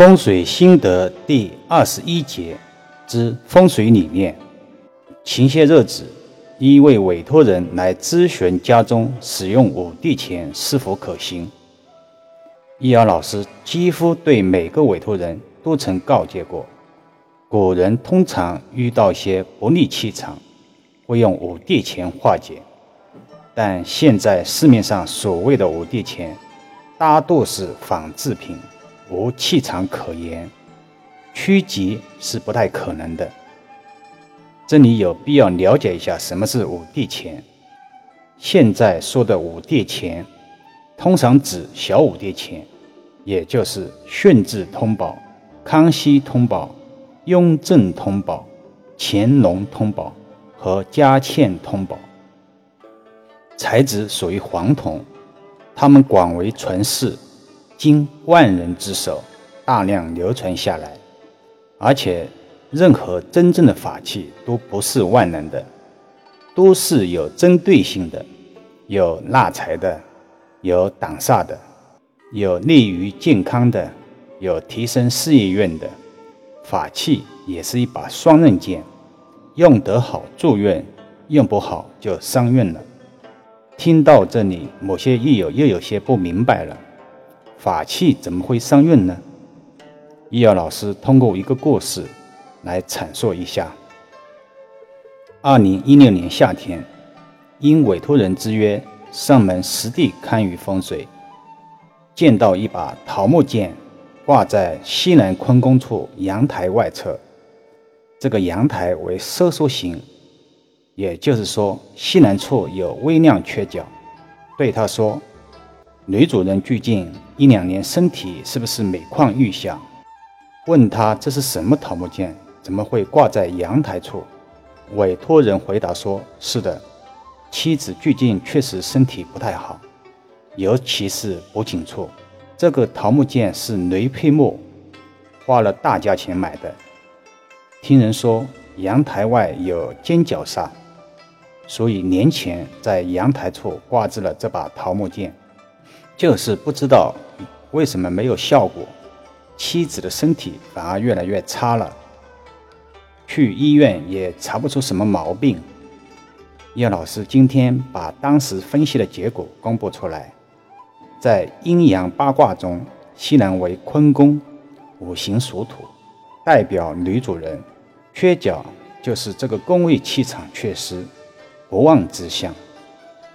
风水心得第二十一节之风水理念。前些日子，一位委托人来咨询家中使用五帝钱是否可行。易遥老师几乎对每个委托人都曾告诫过：古人通常遇到些不利气场，会用五帝钱化解。但现在市面上所谓的五帝钱，大多是仿制品。无气场可言，趋吉是不太可能的。这里有必要了解一下什么是五帝钱。现在说的五帝钱，通常指小五帝钱，也就是顺治通宝、康熙通宝、雍正通宝、乾隆通宝和嘉庆通宝。材质属于黄铜，它们广为传世。经万人之手大量流传下来，而且任何真正的法器都不是万能的，都是有针对性的，有纳财的，有挡煞的，有利于健康的，有提升事业运的。法器也是一把双刃剑，用得好助运，用不好就伤运了。听到这里，某些益友又有些不明白了。法器怎么会上运呢？易遥老师通过一个故事来阐述一下。二零一六年夏天，因委托人之约上门实地看舆风水，见到一把桃木剑挂在西南坤宫处阳台外侧。这个阳台为收缩型，也就是说西南处有微量缺角。对他说。女主人最近一两年身体是不是每况愈下？问他这是什么桃木剑，怎么会挂在阳台处？委托人回答说：“是的，妻子最近确实身体不太好，尤其是脖颈处。这个桃木剑是雷佩木，花了大价钱买的。听人说阳台外有尖角煞，所以年前在阳台处挂置了这把桃木剑。”就是不知道为什么没有效果，妻子的身体反而越来越差了。去医院也查不出什么毛病。叶老师今天把当时分析的结果公布出来，在阴阳八卦中，西南为坤宫，五行属土，代表女主人，缺角就是这个宫位气场缺失，不旺之象。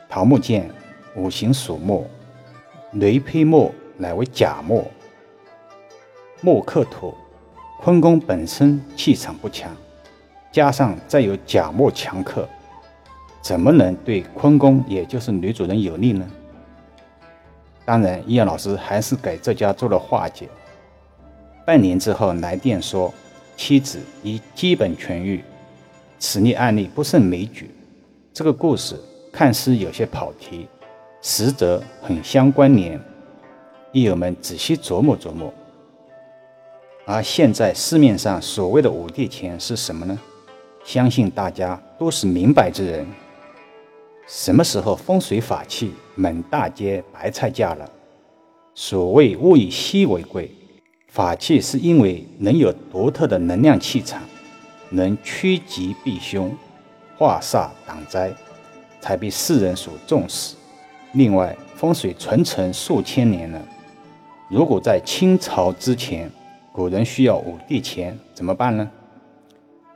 桃木剑，五行属木。雷胚木乃为甲木，木克土，坤宫本身气场不强，加上再有甲木强克，怎么能对坤宫也就是女主人有利呢？当然，易阳老师还是给这家做了化解。半年之后来电说，妻子已基本痊愈。此例案例不胜枚举。这个故事看似有些跑题。实则很相关联，益友们仔细琢磨琢磨。而现在市面上所谓的五帝钱是什么呢？相信大家都是明白之人。什么时候风水法器满大街白菜价了？所谓物以稀为贵，法器是因为能有独特的能量气场，能趋吉避凶、化煞挡灾，才被世人所重视。另外，风水传承数千年了。如果在清朝之前，古人需要五帝钱怎么办呢？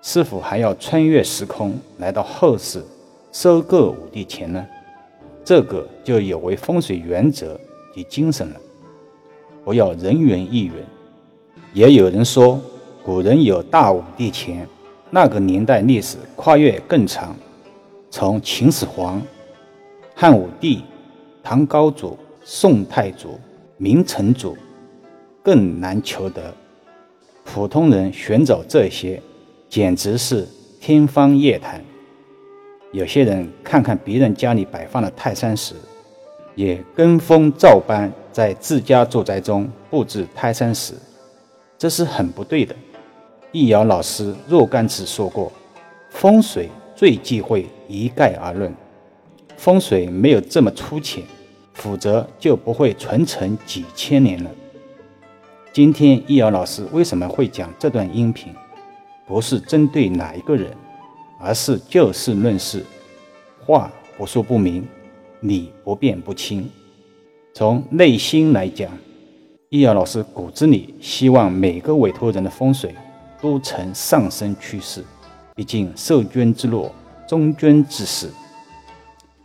是否还要穿越时空来到后世收购五帝钱呢？这个就有违风水原则及精神了。不要人云亦云。也有人说，古人有大五帝钱，那个年代历史跨越更长，从秦始皇、汉武帝。唐高祖、宋太祖、明成祖更难求得，普通人寻找这些简直是天方夜谭。有些人看看别人家里摆放的泰山石，也跟风照搬在自家住宅中布置泰山石，这是很不对的。易遥老师若干次说过，风水最忌讳一概而论。风水没有这么粗浅，否则就不会传承几千年了。今天易遥老师为什么会讲这段音频？不是针对哪一个人，而是就事论事，话不说不明，理不辩不清。从内心来讲，易遥老师骨子里希望每个委托人的风水都呈上升趋势。毕竟受捐之乐，忠捐之事。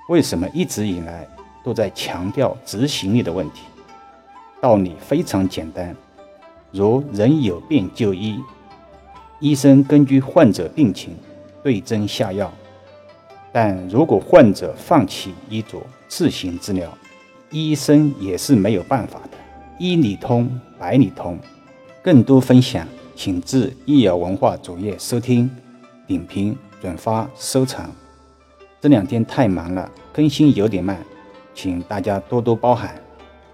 为什么一直以来都在强调执行力的问题？道理非常简单，如人有病就医。医生根据患者病情对症下药，但如果患者放弃医嘱自行治疗，医生也是没有办法的。医理通，百里通。更多分享，请至易瑶文化主页收听、点评、转发、收藏。这两天太忙了，更新有点慢，请大家多多包涵。